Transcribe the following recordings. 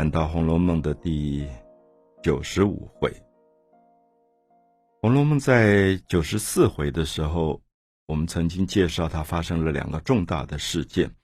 谈到《红楼梦》的第九十五回，《红楼梦》在九十四回的时候，我们曾经介绍它发生了两个重大的事件，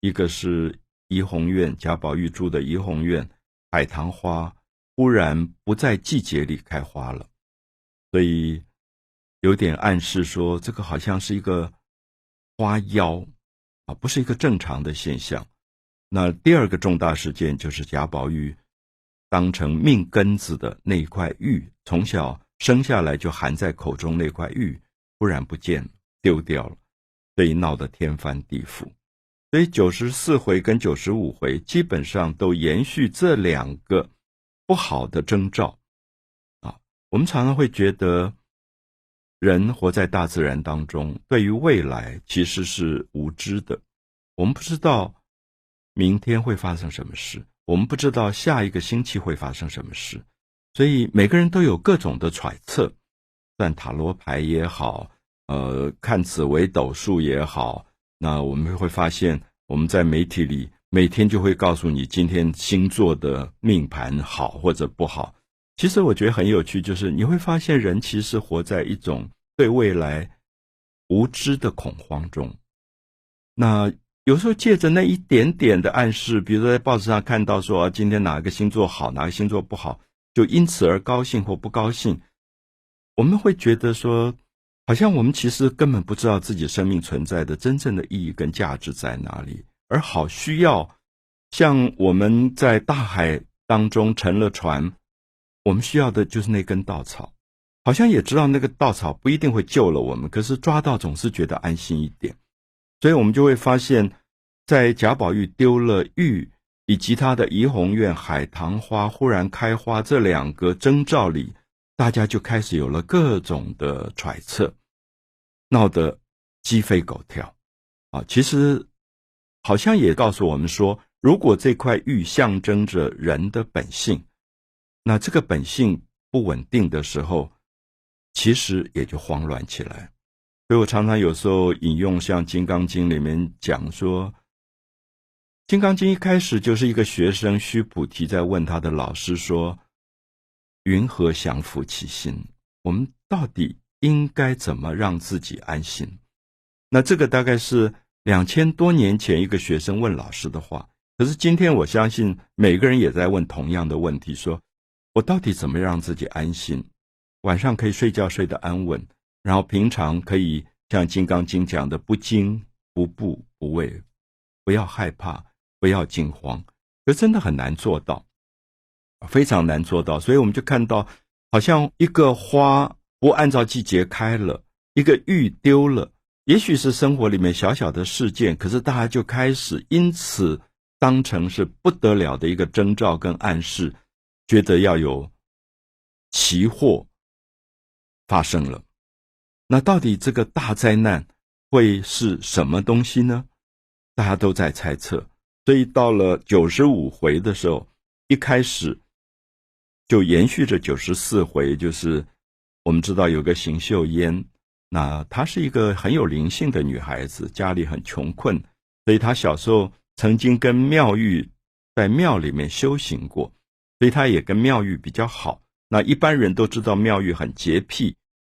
一个是怡红院贾宝玉住的怡红院海棠花忽然不在季节里开花了，所以有点暗示说这个好像是一个花妖啊，不是一个正常的现象。那第二个重大事件就是贾宝玉当成命根子的那块玉，从小生下来就含在口中那块玉，忽然不见丢掉了，所以闹得天翻地覆。所以九十四回跟九十五回基本上都延续这两个不好的征兆啊。我们常常会觉得，人活在大自然当中，对于未来其实是无知的，我们不知道。明天会发生什么事？我们不知道下一个星期会发生什么事，所以每个人都有各种的揣测，算塔罗牌也好，呃，看紫微斗数也好。那我们会发现，我们在媒体里每天就会告诉你今天星座的命盘好或者不好。其实我觉得很有趣，就是你会发现人其实活在一种对未来无知的恐慌中。那。有时候借着那一点点的暗示，比如说在报纸上看到说今天哪个星座好，哪个星座不好，就因此而高兴或不高兴，我们会觉得说，好像我们其实根本不知道自己生命存在的真正的意义跟价值在哪里，而好需要像我们在大海当中沉了船，我们需要的就是那根稻草，好像也知道那个稻草不一定会救了我们，可是抓到总是觉得安心一点。所以我们就会发现，在贾宝玉丢了玉，以及他的怡红院海棠花忽然开花这两个征兆里，大家就开始有了各种的揣测，闹得鸡飞狗跳。啊，其实好像也告诉我们说，如果这块玉象征着人的本性，那这个本性不稳定的时候，其实也就慌乱起来。所以我常常有时候引用像《金刚经》里面讲说，《金刚经》一开始就是一个学生须菩提在问他的老师说：“云何降伏其心？我们到底应该怎么让自己安心？”那这个大概是两千多年前一个学生问老师的话。可是今天我相信每个人也在问同样的问题：说我到底怎么让自己安心？晚上可以睡觉睡得安稳。然后平常可以像《金刚经》讲的，不惊不怖不畏，不要害怕，不要惊慌，可真的很难做到，非常难做到。所以我们就看到，好像一个花不按照季节开了，一个玉丢了，也许是生活里面小小的事件，可是大家就开始因此当成是不得了的一个征兆跟暗示，觉得要有奇祸发生了。那到底这个大灾难会是什么东西呢？大家都在猜测。所以到了九十五回的时候，一开始就延续着九十四回，就是我们知道有个邢秀烟，那她是一个很有灵性的女孩子，家里很穷困，所以她小时候曾经跟妙玉在庙里面修行过，所以她也跟妙玉比较好。那一般人都知道妙玉很洁癖。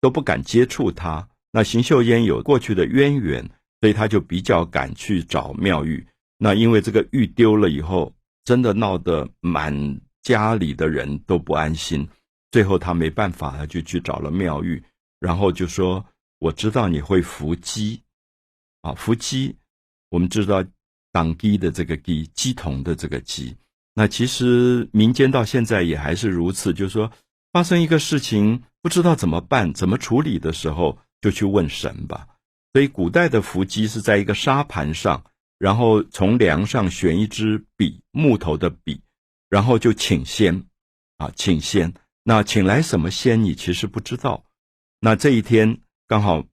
都不敢接触她。那邢岫烟有过去的渊源，所以他就比较敢去找妙玉。那因为这个玉丢了以后，真的闹得满家里的人都不安心。最后他没办法，他就去找了妙玉，然后就说：“我知道你会伏鸡，啊，伏鸡，我们知道党鸡的这个鸡，鸡同的这个鸡。那其实民间到现在也还是如此，就是说发生一个事情。”不知道怎么办、怎么处理的时候，就去问神吧。所以古代的伏击是在一个沙盘上，然后从梁上选一支笔，木头的笔，然后就请仙啊，请仙。那请来什么仙？你其实不知道。那这一天刚好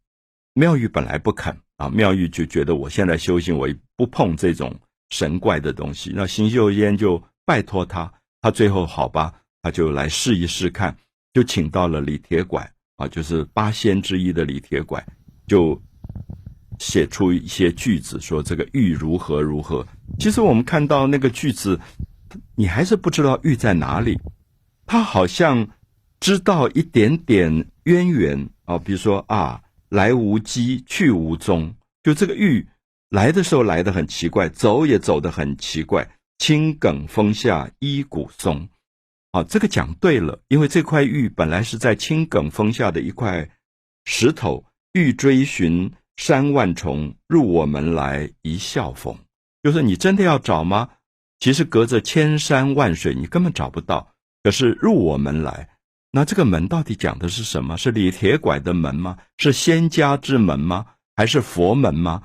妙玉本来不肯啊，妙玉就觉得我现在修行，我不碰这种神怪的东西。那邢岫烟就拜托他，他最后好吧，他就来试一试看。就请到了李铁拐啊，就是八仙之一的李铁拐，就写出一些句子，说这个玉如何如何。其实我们看到那个句子，你还是不知道玉在哪里。他好像知道一点点渊源啊，比如说啊，来无迹，去无踪，就这个玉来的时候来的很奇怪，走也走得很奇怪。青埂峰下一古松，啊，这个讲对了，因为这块玉本来是在青埂峰下的一块石头。欲追寻山万重，入我门来一笑逢。就是你真的要找吗？其实隔着千山万水，你根本找不到。可是入我门来，那这个门到底讲的是什么？是李铁拐的门吗？是仙家之门吗？还是佛门吗？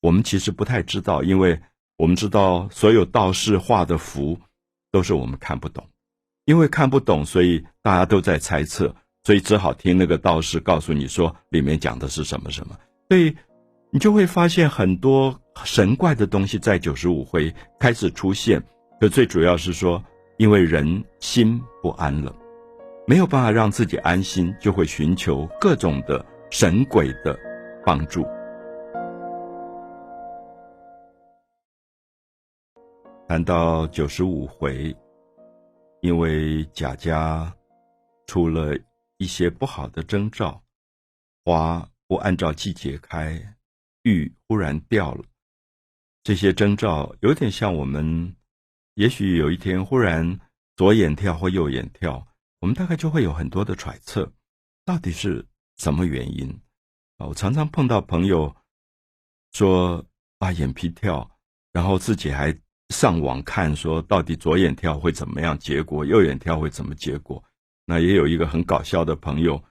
我们其实不太知道，因为我们知道所有道士画的符都是我们看不懂，因为看不懂，所以大家都在猜测。所以只好听那个道士告诉你说里面讲的是什么什么，所以你就会发现很多神怪的东西在九十五回开始出现。可最主要是说，因为人心不安了，没有办法让自己安心，就会寻求各种的神鬼的帮助。谈到九十五回，因为贾家出了。一些不好的征兆，花不按照季节开，玉忽然掉了。这些征兆有点像我们，也许有一天忽然左眼跳或右眼跳，我们大概就会有很多的揣测，到底是什么原因啊？我常常碰到朋友说啊眼皮跳，然后自己还上网看说到底左眼跳会怎么样结果，右眼跳会怎么结果。那也有一个很搞笑的朋友，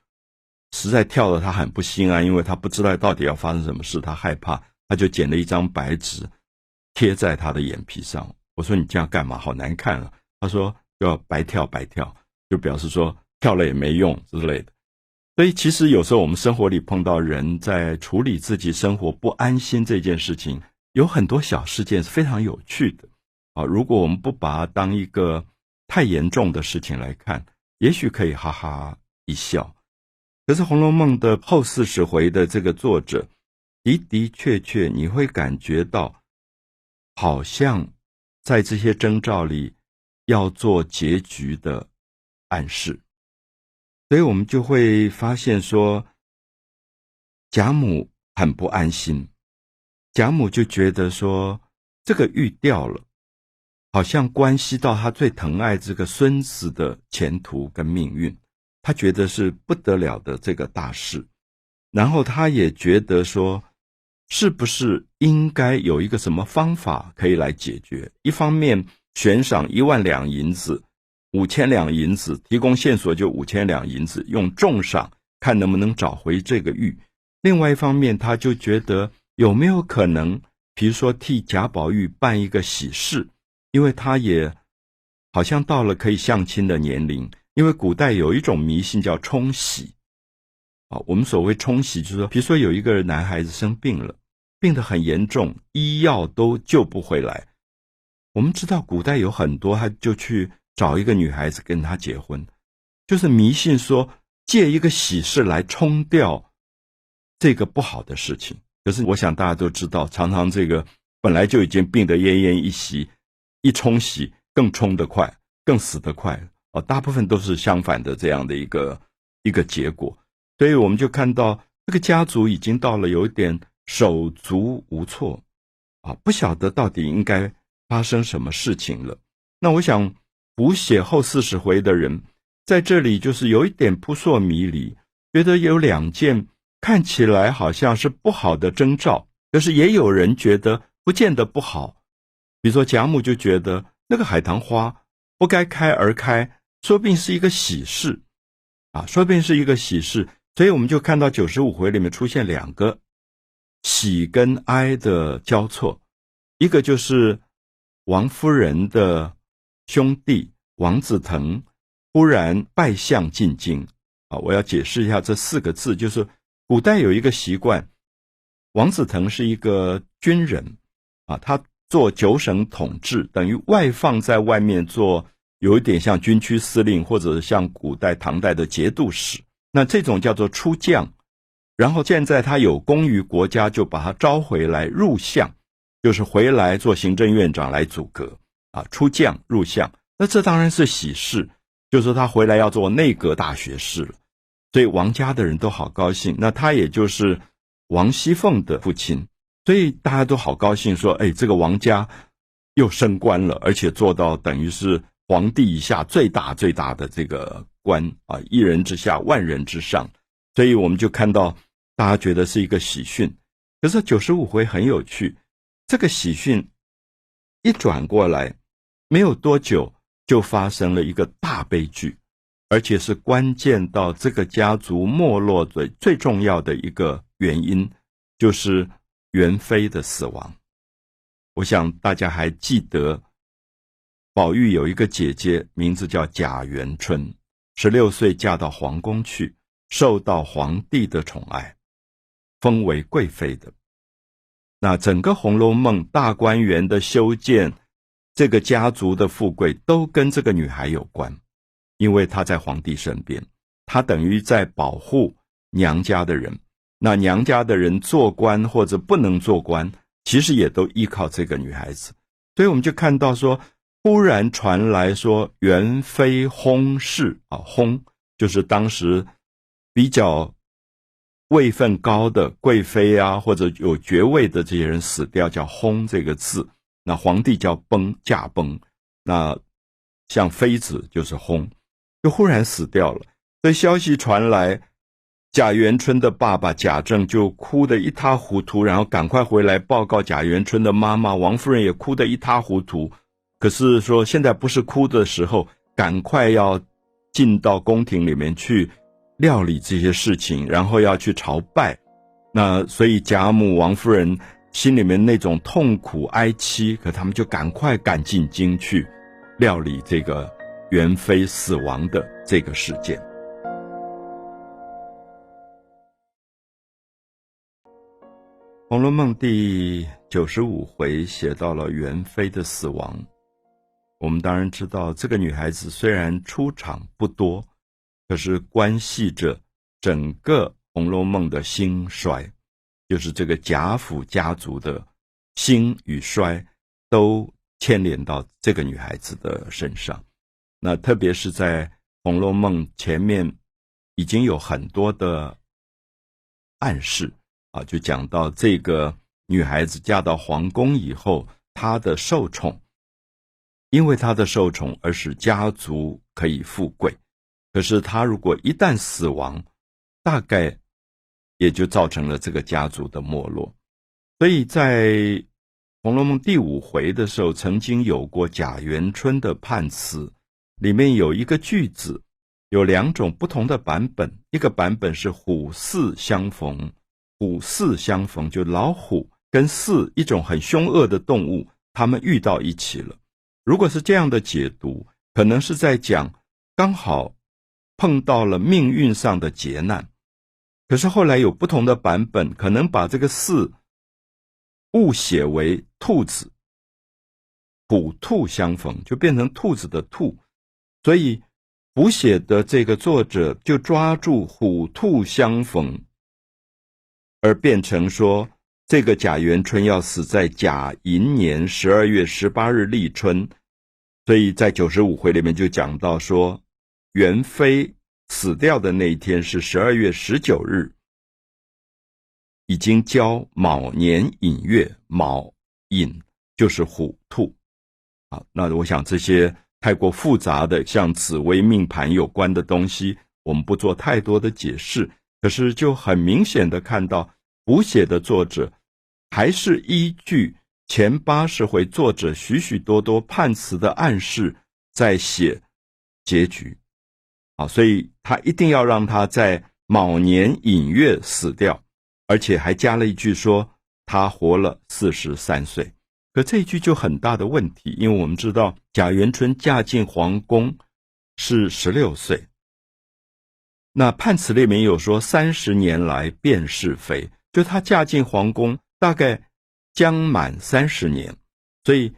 实在跳的他很不心安，因为他不知道到底要发生什么事，他害怕，他就剪了一张白纸贴在他的眼皮上。我说你这样干嘛？好难看啊！他说要白跳白跳，就表示说跳了也没用之类的。所以其实有时候我们生活里碰到人在处理自己生活不安心这件事情，有很多小事件是非常有趣的啊。如果我们不把它当一个太严重的事情来看。也许可以哈哈一笑，可是《红楼梦》的后四十回的这个作者的的确确，你会感觉到好像在这些征兆里要做结局的暗示，所以我们就会发现说，贾母很不安心，贾母就觉得说这个玉掉了。好像关系到他最疼爱这个孙子的前途跟命运，他觉得是不得了的这个大事，然后他也觉得说，是不是应该有一个什么方法可以来解决？一方面悬赏一万两银子，五千两银子提供线索就五千两银子，用重赏看能不能找回这个玉；另外一方面，他就觉得有没有可能，比如说替贾宝玉办一个喜事。因为他也好像到了可以相亲的年龄，因为古代有一种迷信叫冲喜，啊，我们所谓冲喜就是说，比如说有一个男孩子生病了，病得很严重，医药都救不回来，我们知道古代有很多，他就去找一个女孩子跟他结婚，就是迷信说借一个喜事来冲掉这个不好的事情。可是我想大家都知道，常常这个本来就已经病得奄奄一息。一冲洗更冲得快，更死得快哦，大部分都是相反的这样的一个一个结果，所以我们就看到这个家族已经到了有点手足无措啊，不晓得到底应该发生什么事情了。那我想补写后四十回的人在这里就是有一点扑朔迷离，觉得有两件看起来好像是不好的征兆，可是也有人觉得不见得不好。比如说，贾母就觉得那个海棠花不该开而开，说不定是一个喜事，啊，说不定是一个喜事。所以我们就看到九十五回里面出现两个喜跟哀的交错，一个就是王夫人的兄弟王子腾忽然拜相进京，啊，我要解释一下这四个字，就是古代有一个习惯，王子腾是一个军人，啊，他。做九省统治，等于外放在外面做，有一点像军区司令，或者像古代唐代的节度使。那这种叫做出将，然后现在他有功于国家，就把他招回来入相，就是回来做行政院长来组阁。啊出将入相，那这当然是喜事，就是说他回来要做内阁大学士了，所以王家的人都好高兴。那他也就是王熙凤的父亲，所以大家都好高兴，说：“哎，这个王家又升官了，而且做到等于是皇帝以下最大最大的这个官啊，一人之下，万人之上。”所以我们就看到大家觉得是一个喜讯。可是九十五回很有趣，这个喜讯一转过来，没有多久就发生了一个大悲剧，而且是关键到这个家族没落的最重要的一个原因，就是元妃的死亡。我想大家还记得，宝玉有一个姐姐，名字叫贾元春，十六岁嫁到皇宫去。受到皇帝的宠爱，封为贵妃的。那整个《红楼梦》大观园的修建，这个家族的富贵都跟这个女孩有关，因为她在皇帝身边，她等于在保护娘家的人。那娘家的人做官或者不能做官，其实也都依靠这个女孩子。所以我们就看到说，忽然传来说元妃薨逝啊，薨就是当时。比较位分高的贵妃啊，或者有爵位的这些人死掉，叫“薨”这个字。那皇帝叫“崩”，驾崩。那像妃子就是“薨”，就忽然死掉了。这消息传来，贾元春的爸爸贾政就哭得一塌糊涂，然后赶快回来报告贾元春的妈妈王夫人，也哭得一塌糊涂。可是说现在不是哭的时候，赶快要进到宫廷里面去。料理这些事情，然后要去朝拜，那所以贾母、王夫人心里面那种痛苦哀戚，可他们就赶快赶进京去料理这个元妃死亡的这个事件。《红楼梦》第九十五回写到了元妃的死亡，我们当然知道，这个女孩子虽然出场不多。可是关系着整个《红楼梦》的兴衰，就是这个贾府家族的兴与衰，都牵连到这个女孩子的身上。那特别是在《红楼梦》前面，已经有很多的暗示啊，就讲到这个女孩子嫁到皇宫以后，她的受宠，因为他的受宠而使家族可以富贵。可是他如果一旦死亡，大概也就造成了这个家族的没落。所以在《红楼梦》第五回的时候，曾经有过贾元春的判词，里面有一个句子，有两种不同的版本。一个版本是虎兕相逢，虎兕相逢就老虎跟兕一种很凶恶的动物，他们遇到一起了。如果是这样的解读，可能是在讲刚好。碰到了命运上的劫难，可是后来有不同的版本，可能把这个“四”误写为兔子，虎兔相逢就变成兔子的“兔”，所以补写的这个作者就抓住“虎兔相逢”，而变成说这个贾元春要死在甲寅年十二月十八日立春，所以在九十五回里面就讲到说。元妃死掉的那一天是十二月十九日，已经交卯年寅月，卯寅就是虎兔。好，那我想这些太过复杂的，像紫微命盘有关的东西，我们不做太多的解释。可是就很明显的看到，补写的作者还是依据前八十回作者许许多多判词的暗示，在写结局。啊，所以他一定要让他在卯年寅月死掉，而且还加了一句说他活了四十三岁。可这一句就很大的问题，因为我们知道贾元春嫁进皇宫是十六岁，那判词里面有说三十年来辨是非，就她嫁进皇宫大概将满三十年，所以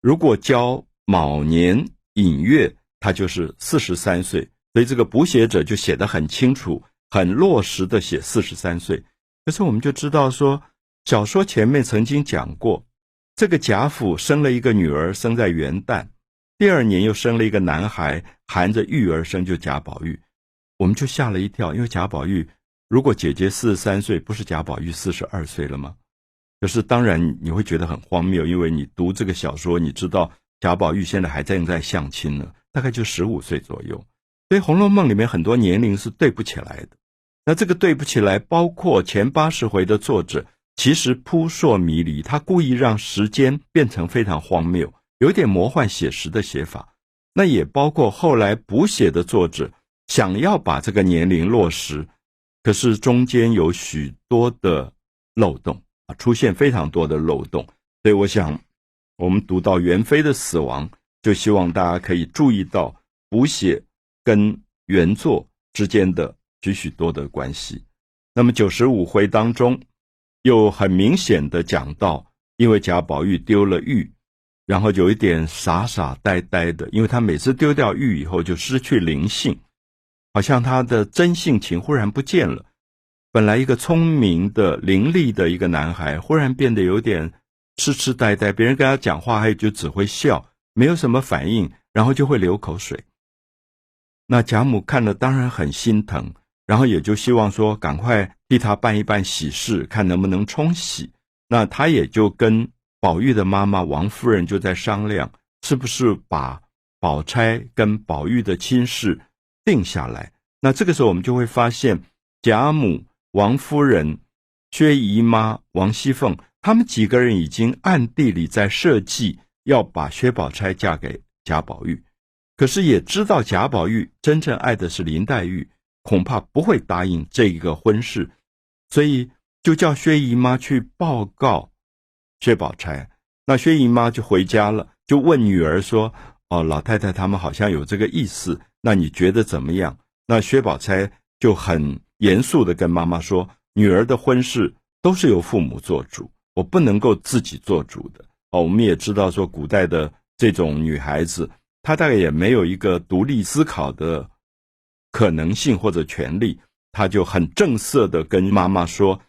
如果交卯年寅月，他就是四十三岁。所以这个补写者就写得很清楚、很落实的写四十三岁。可是我们就知道说，小说前面曾经讲过，这个贾府生了一个女儿，生在元旦，第二年又生了一个男孩，含着玉而生，就贾宝玉，我们就吓了一跳，因为贾宝玉如果姐姐四十三岁，不是贾宝玉四十二岁了吗？可是当然你会觉得很荒谬，因为你读这个小说，你知道贾宝玉现在还正在相亲呢，大概就十五岁左右。所以《红楼梦》里面很多年龄是对不起来的。那这个对不起来，包括前八十回的作者，其实扑朔迷离，他故意让时间变成非常荒谬，有点魔幻写实的写法。那也包括后来补写的作者想要把这个年龄落实，可是中间有许多的漏洞，出现非常多的漏洞。所以我想，我们读到元妃的死亡，就希望大家可以注意到补写跟原作之间的。许许多的关系，那么九十五回当中，又很明显的讲到，因为贾宝玉丢了玉，然后有一点傻傻呆呆的，因为他每次丢掉玉以后就失去灵性，好像他的真性情忽然不见了。本来一个聪明的伶俐的一个男孩，忽然变得有点痴痴呆呆，别人跟他讲话，还就只会笑，没有什么反应，然后就会流口水。那贾母看了当然很心疼。然后也就希望说，赶快替他办一办喜事，看能不能冲喜。那他也就跟宝玉的妈妈王夫人就在商量，是不是把宝钗跟宝玉的亲事定下来。那这个时候，我们就会发现，贾母、王夫人、薛姨妈、王熙凤，他们几个人已经暗地里在设计要把薛宝钗嫁给贾宝玉，可是也知道贾宝玉真正爱的是林黛玉。恐怕不会答应这一个婚事，所以就叫薛姨妈去报告薛宝钗。那薛姨妈就回家了，就问女儿说：“哦，老太太他们好像有这个意思，那你觉得怎么样？”那薛宝钗就很严肃的跟妈妈说：“女儿的婚事都是由父母做主，我不能够自己做主的。”哦，我们也知道说，古代的这种女孩子，她大概也没有一个独立思考的。可能性或者权利，她就很正色的跟妈妈说：“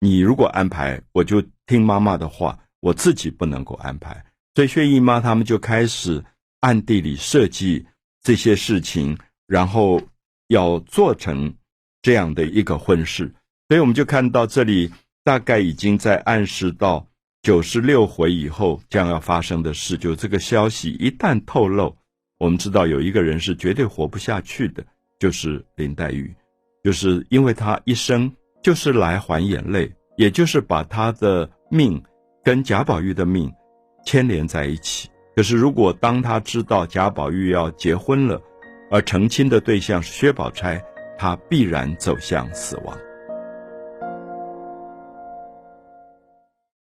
你如果安排，我就听妈妈的话，我自己不能够安排。”所以薛姨妈他们就开始暗地里设计这些事情，然后要做成这样的一个婚事。所以我们就看到这里大概已经在暗示到九十六回以后将要发生的事。就这个消息一旦透露，我们知道有一个人是绝对活不下去的。就是林黛玉，就是因为她一生就是来还眼泪，也就是把她的命跟贾宝玉的命牵连在一起。可是，如果当他知道贾宝玉要结婚了，而成亲的对象是薛宝钗，他必然走向死亡。